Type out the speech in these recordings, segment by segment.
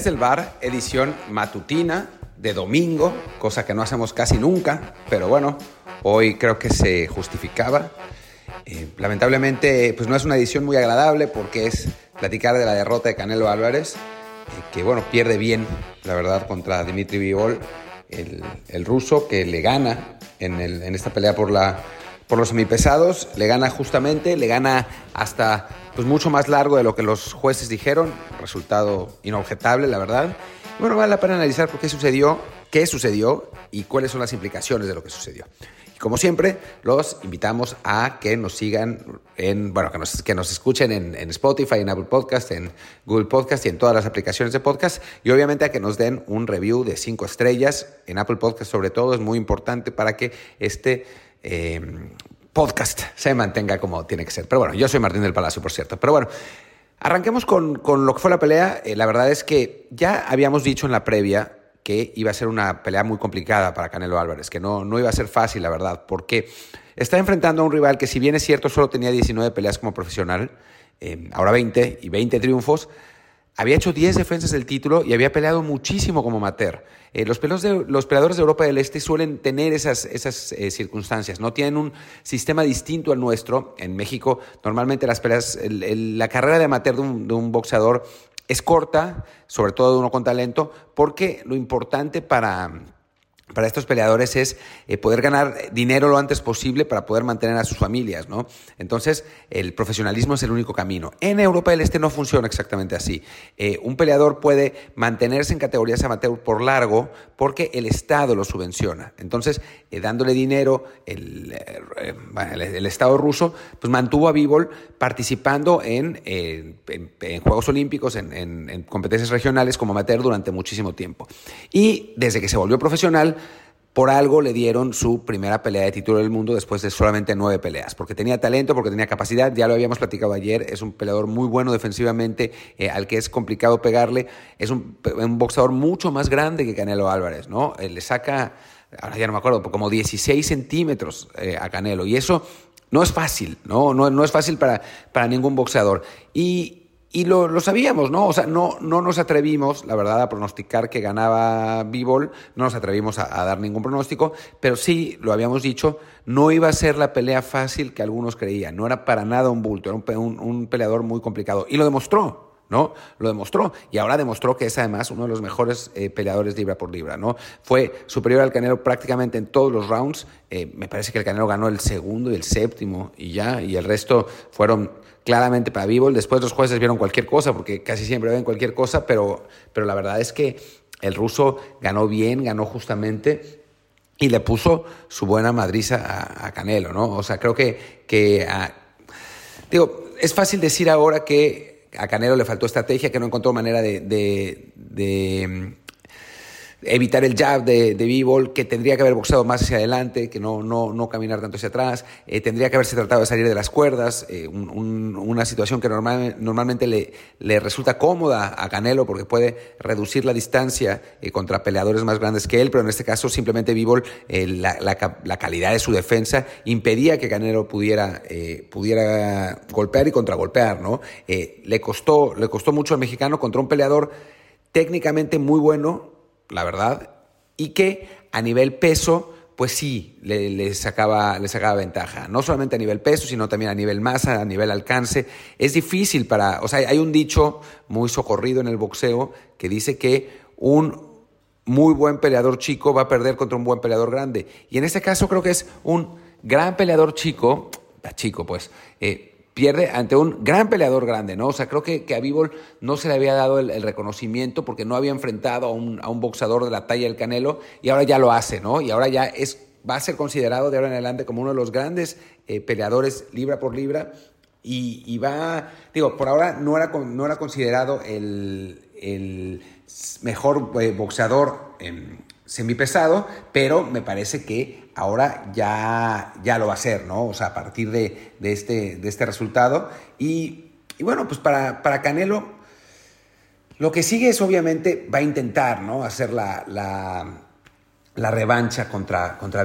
Desde el bar, edición matutina de domingo, cosa que no hacemos casi nunca, pero bueno, hoy creo que se justificaba. Eh, lamentablemente, pues no es una edición muy agradable porque es platicar de la derrota de Canelo Álvarez, eh, que bueno, pierde bien, la verdad, contra Dimitri Vivol, el, ruso, que le gana en, en esta pelea por la por los semipesados, le gana justamente, le gana hasta pues mucho más largo de lo que los jueces dijeron, resultado inobjetable, la verdad. Bueno, vale la pena analizar por qué sucedió, qué sucedió y cuáles son las implicaciones de lo que sucedió. Y como siempre, los invitamos a que nos sigan en, bueno, que nos, que nos escuchen en, en Spotify, en Apple Podcast, en Google Podcast y en todas las aplicaciones de podcast. Y obviamente a que nos den un review de cinco estrellas en Apple Podcast, sobre todo, es muy importante para que este Em, podcast se mantenga como tiene que ser. Pero bueno, yo soy Martín del Palacio, por cierto. Pero bueno, arranquemos con, con lo que fue la pelea. Eh, la verdad es que ya habíamos dicho en la previa que iba a ser una pelea muy complicada para Canelo Álvarez, que no, no iba a ser fácil, la verdad, porque está enfrentando a un rival que si bien es cierto solo tenía 19 peleas como profesional, em, ahora 20 y 20 triunfos, había hecho 10 defensas del título y había peleado muchísimo como amateur. Eh, los, de, los, peleadores de Europa del Este suelen tener esas, esas eh, circunstancias, no tienen un sistema distinto al nuestro. En México, normalmente las peleas, la carrera de amateur de un, de un boxeador es corta, sobre todo de uno con talento, porque lo importante para para estos peleadores es eh, poder ganar dinero lo antes posible para poder mantener a sus familias, ¿no? Entonces, el profesionalismo es el único camino. En Europa del Este no funciona exactamente así. Eh, un peleador puede mantenerse en categorías amateur por largo porque el Estado lo subvenciona. Entonces, eh, dándole dinero, el, el, Estado ruso pues mantuvo a Bivol participando en, en, Juegos Olímpicos, en, en competencias regionales como amateur durante muchísimo tiempo. Y desde que se volvió profesional, por algo le dieron su primera pelea de título del mundo después de solamente nueve peleas, porque tenía talento, porque tenía capacidad, ya lo habíamos platicado ayer, es un peleador muy bueno defensivamente, eh, al que es complicado pegarle, es un, boxeador mucho más grande que Canelo Álvarez, ¿no? Eh, le saca, ahora ya no me acuerdo, como 16 centímetros eh, a Canelo, y eso no es fácil, ¿no? No, no es fácil para, para ningún boxeador. Y, y lo, lo, sabíamos, ¿no? O sea, no, no nos atrevimos, la verdad, a pronosticar que ganaba Bivol, no nos atrevimos a, dar ningún pronóstico, pero sí, lo habíamos dicho, no iba a ser la pelea fácil que algunos creían, no era para nada un bulto, era un, un, peleador muy complicado. Y lo demostró, ¿no? Lo demostró. Y ahora demostró que es además uno de los mejores eh, peleadores libra por libra, ¿no? Fue superior al Canelo prácticamente en todos los rounds. Eh, me parece que el Canelo ganó el segundo y el séptimo y ya, y el resto fueron claramente para Bivol. Después los jueces vieron cualquier cosa, porque casi siempre ven cualquier cosa, pero, pero la verdad es que el ruso ganó bien, ganó justamente y le puso su buena madriza a, Canelo, ¿no? O sea, creo que, que digo, es fácil decir ahora que a Canelo le faltó estrategia, que no encontró manera de evitar el jab de, de b que tendría que haber boxeado más hacia adelante, que no, no, no caminar tanto hacia atrás, eh, tendría que haberse tratado de salir de las cuerdas, eh, una situación que normalmente le, le, resulta cómoda a Canelo porque puede reducir la distancia eh, contra peleadores más grandes que él, pero en este caso simplemente b la, la, la, calidad de su defensa impedía que Canelo pudiera, pudiera golpear y contragolpear, ¿no? le, costó, le costó mucho al mexicano contra un peleador técnicamente muy bueno, la verdad, y que a nivel peso, pues sí, le, sacaba, le sacaba ventaja. No solamente a nivel peso, sino también a nivel masa, a nivel alcance. Es difícil para, o sea, hay un dicho muy socorrido en el boxeo que dice que un muy buen peleador chico va a perder contra un buen peleador grande. Y en este caso creo que es un gran peleador chico, chico pues, eh, pierde ante un gran peleador grande, ¿no? O sea, creo que, que a Bivol no se le había dado el, reconocimiento porque no había enfrentado a un, a un, boxeador de la talla del Canelo y ahora ya lo hace, ¿no? Y ahora ya es, va a ser considerado de ahora en adelante como uno de los grandes eh, peleadores libra por libra y, va, digo, por ahora no era, no era considerado el, el mejor eh, boxeador semipesado, pero me parece que ahora ya, ya lo va a hacer, ¿no? O sea, a partir de, este, de este resultado. Y, bueno, pues para, para, Canelo, lo que sigue es obviamente, va a intentar, ¿no? Hacer la, la, revancha contra, contra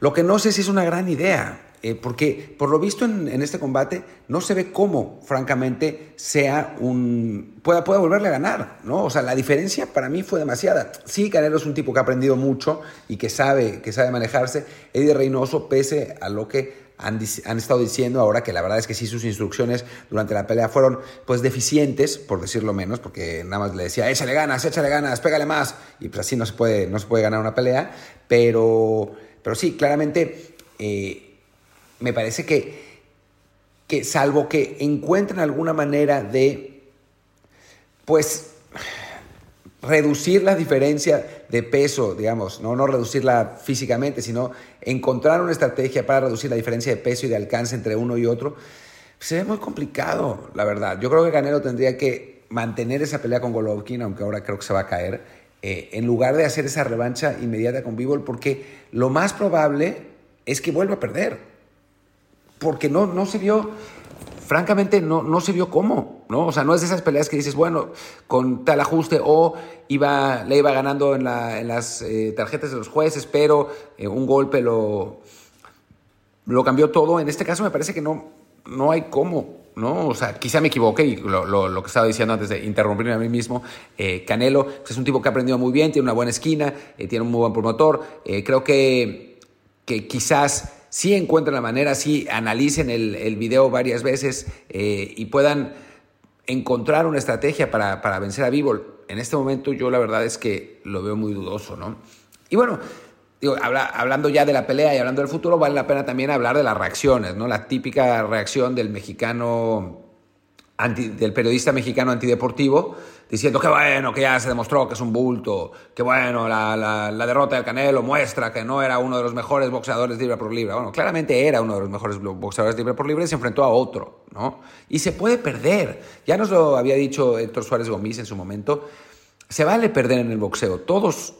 Lo que no sé si es una gran idea. Eh, porque por lo visto en, este combate no se ve cómo, francamente, sea un... Pueda, pueda volverle a ganar, ¿no? O sea, la diferencia para mí fue demasiada. Sí, Canelo es un tipo que ha aprendido mucho y que sabe, que sabe manejarse. Eddie Reynoso, pese a lo que han, han, estado diciendo ahora que la verdad es que sí sus instrucciones durante la pelea fueron pues deficientes, por decirlo menos, porque nada más le decía, échale ganas, échale ganas, pégale más, y pues así no se puede, no se puede ganar una pelea, pero, pero sí, claramente eh, me parece que, que salvo que encuentren alguna manera de, pues, reducir la diferencia de peso, digamos, no, no reducirla físicamente, sino encontrar una estrategia para reducir la diferencia de peso y de alcance entre uno y otro, se ve muy complicado, la verdad. Yo creo que Canelo tendría que mantener esa pelea con Golovkin, aunque ahora creo que se va a caer, eh, en lugar de hacer esa revancha inmediata con Bivol, porque lo más probable es que vuelva a perder. Porque no, no se vio francamente no, no se vio cómo, ¿no? O sea, no es de esas peleas que dices, bueno, con tal ajuste o iba, le iba ganando en, las eh, tarjetas de los jueces, pero eh, un golpe lo, lo cambió todo. En este caso me parece que no, no hay cómo, ¿no? O sea, quizá me equivoqué y lo, que estaba diciendo antes de interrumpirme a mí mismo, eh, Canelo pues, es un tipo que ha aprendido muy bien, tiene una buena esquina, tiene un muy buen promotor, creo que, que quizás sí encuentren la manera, sí analicen el, el video varias veces eh, y puedan encontrar una estrategia para, para vencer a Bivol. En este momento yo la verdad es que lo veo muy dudoso, ¿no? Y bueno, digo, hablando ya de la pelea y hablando del futuro, vale la pena también hablar de las reacciones, ¿no? La típica reacción del mexicano, del periodista mexicano antideportivo, diciendo que bueno, que ya se demostró que es un bulto, que bueno, la, la, derrota del Canelo muestra que no era uno de los mejores boxeadores libre por libre. Bueno, claramente era uno de los mejores boxeadores libre por libre y se enfrentó a otro, ¿no? Y se puede perder. Ya nos lo había dicho Héctor Suárez Gómez en su momento. Se vale perder en el boxeo. Todos,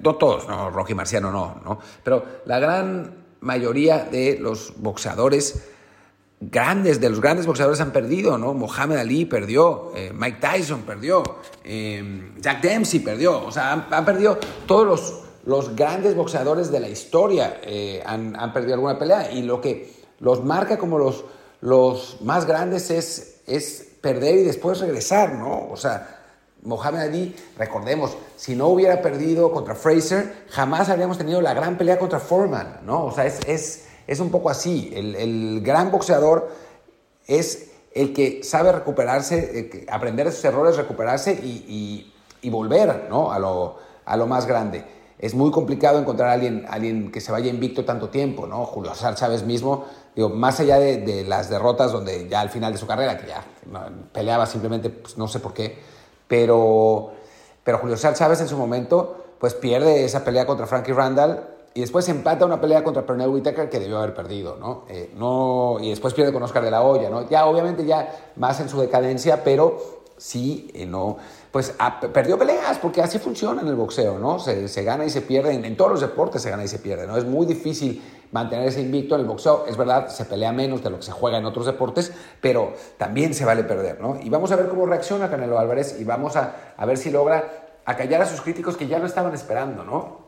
no todos, no, Rocky Marciano no, ¿no? Pero la gran mayoría de los boxeadores grandes, de los grandes boxeadores han perdido, ¿no? Mohamed Ali perdió, eh, Mike Tyson perdió, eh, Jack Dempsey perdió, o sea, han, perdido todos los, los, grandes boxeadores de la historia eh, han, han, perdido alguna pelea y lo que los marca como los, los más grandes es, es perder y después regresar, ¿no? O sea, Mohamed Ali, recordemos, si no hubiera perdido contra Fraser, jamás habríamos tenido la gran pelea contra Foreman, ¿no? O sea, es es un poco así. El, gran boxeador es el que sabe recuperarse, aprender de sus errores, recuperarse y, volver ¿no? a, lo, más grande. Es muy complicado encontrar a alguien, alguien que se vaya invicto tanto tiempo, ¿no? Julio César Chávez mismo, digo, más allá de, las derrotas donde ya al final de su carrera, que ya peleaba simplemente, pues, no sé por qué, pero, pero Julio César Chávez en su momento, pues pierde esa pelea contra Frankie Randall y después empata una pelea contra Pernell Whitaker que debió haber perdido, ¿no? Eh, ¿no? Y después pierde con Oscar de la Hoya, ¿no? Ya obviamente ya más en su decadencia, pero sí, eh, no, pues perdió peleas porque así funciona en el boxeo, ¿no? Se, se gana y se pierde, en, todos los deportes se gana y se pierde, ¿no? Es muy difícil mantener ese invicto en el boxeo, es verdad, se pelea menos de lo que se juega en otros deportes, pero también se vale perder, ¿no? Y vamos a ver cómo reacciona Canelo Álvarez y vamos a, a ver si logra acallar a sus críticos que ya lo estaban esperando, ¿no?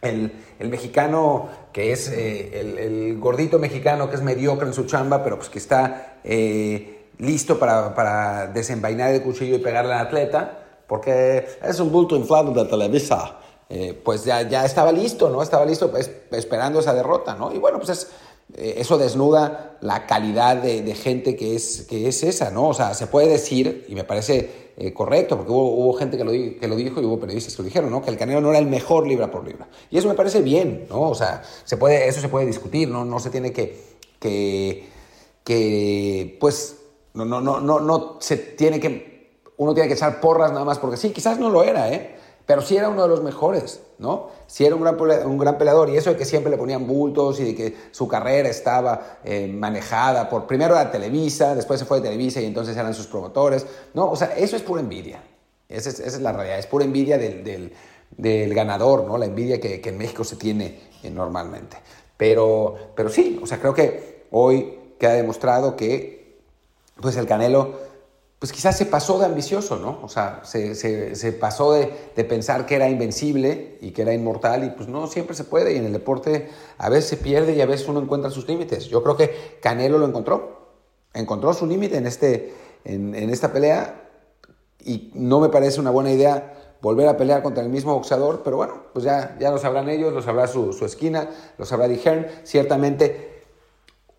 El, mexicano que es eh, el, gordito mexicano que es mediocre en su chamba, pero pues que está eh, listo para, desenvainar el cuchillo y pegarle al atleta, porque es un bulto inflado de Televisa. Eh, pues ya, ya estaba listo, ¿no? Estaba listo pues, esperando esa derrota, ¿no? Y bueno, pues eso desnuda la calidad de, de, gente que es, que es esa, ¿no? O sea, se puede decir, y me parece eh, correcto, porque hubo, gente que lo, que lo, dijo y hubo periodistas que lo dijeron, ¿no? Que el Canelo no era el mejor libra por libra. Y eso me parece bien, ¿no? O sea, se puede, eso se puede discutir, ¿no? No se tiene que, que, que pues, no, no, no, no, no se tiene que, uno tiene que echar porras nada más porque sí, quizás no lo era, ¿eh? Pero sí era uno de los mejores, ¿no? Sí era un gran, un gran peleador y eso de que siempre le ponían bultos y de que su carrera estaba eh, manejada por, primero era Televisa, después se fue de Televisa y entonces eran sus promotores, ¿no? O sea, eso es pura envidia, esa es, la realidad, es pura envidia del, del, del, ganador, ¿no? La envidia que, que en México se tiene eh, normalmente. Pero, pero sí, o sea, creo que hoy queda demostrado que pues el Canelo pues quizás se pasó de ambicioso, ¿no? O sea, se, se, pasó de, de, pensar que era invencible y que era inmortal y pues no siempre se puede y en el deporte a veces se pierde y a veces uno encuentra sus límites. Yo creo que Canelo lo encontró, encontró su límite en, este, en, en esta pelea y no me parece una buena idea volver a pelear contra el mismo boxeador, pero bueno, pues ya, ya lo sabrán ellos, lo sabrá su, su esquina, lo sabrá Hearn. Ciertamente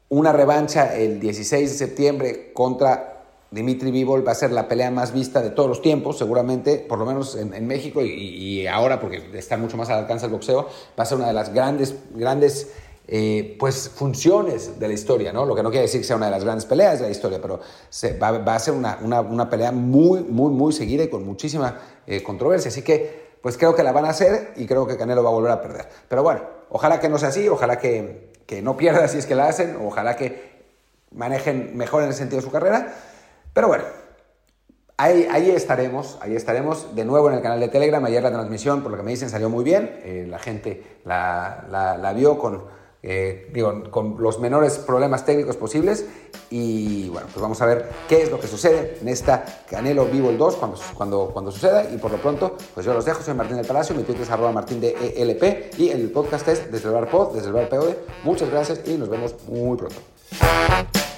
una revancha el 16 de septiembre contra Dimitri Bivol va a ser la pelea más vista de todos los tiempos, seguramente, por lo menos en, México y, ahora, porque está mucho más al alcance del boxeo, va a ser una de las grandes, grandes eh, pues, funciones de la historia, ¿no? Lo que no quiere decir que sea una de las grandes peleas de la historia, pero va, a ser una, una, pelea muy, muy, muy seguida y con muchísima eh, controversia. Así que, pues creo que la van a hacer y creo que Canelo va a volver a perder. Pero bueno, ojalá que no sea así, ojalá que, que no pierda si es que la hacen, ojalá que manejen mejor en el sentido de su carrera. Pero bueno, ahí, estaremos, ahí estaremos de nuevo en el canal de Telegram. Ayer la transmisión, por lo que me dicen, salió muy bien. Eh, la gente la, la, vio con, eh, digo, con los menores problemas técnicos posibles. Y bueno, pues vamos a ver qué es lo que sucede en esta Canelo Vivo el 2 cuando, cuando, cuando suceda. Y por lo pronto, pues yo los dejo. Soy Martín del Palacio, mi Twitter es arroba martín de ELP y el podcast es desde el bar pod, desde el bar POD. Muchas gracias y nos vemos muy pronto.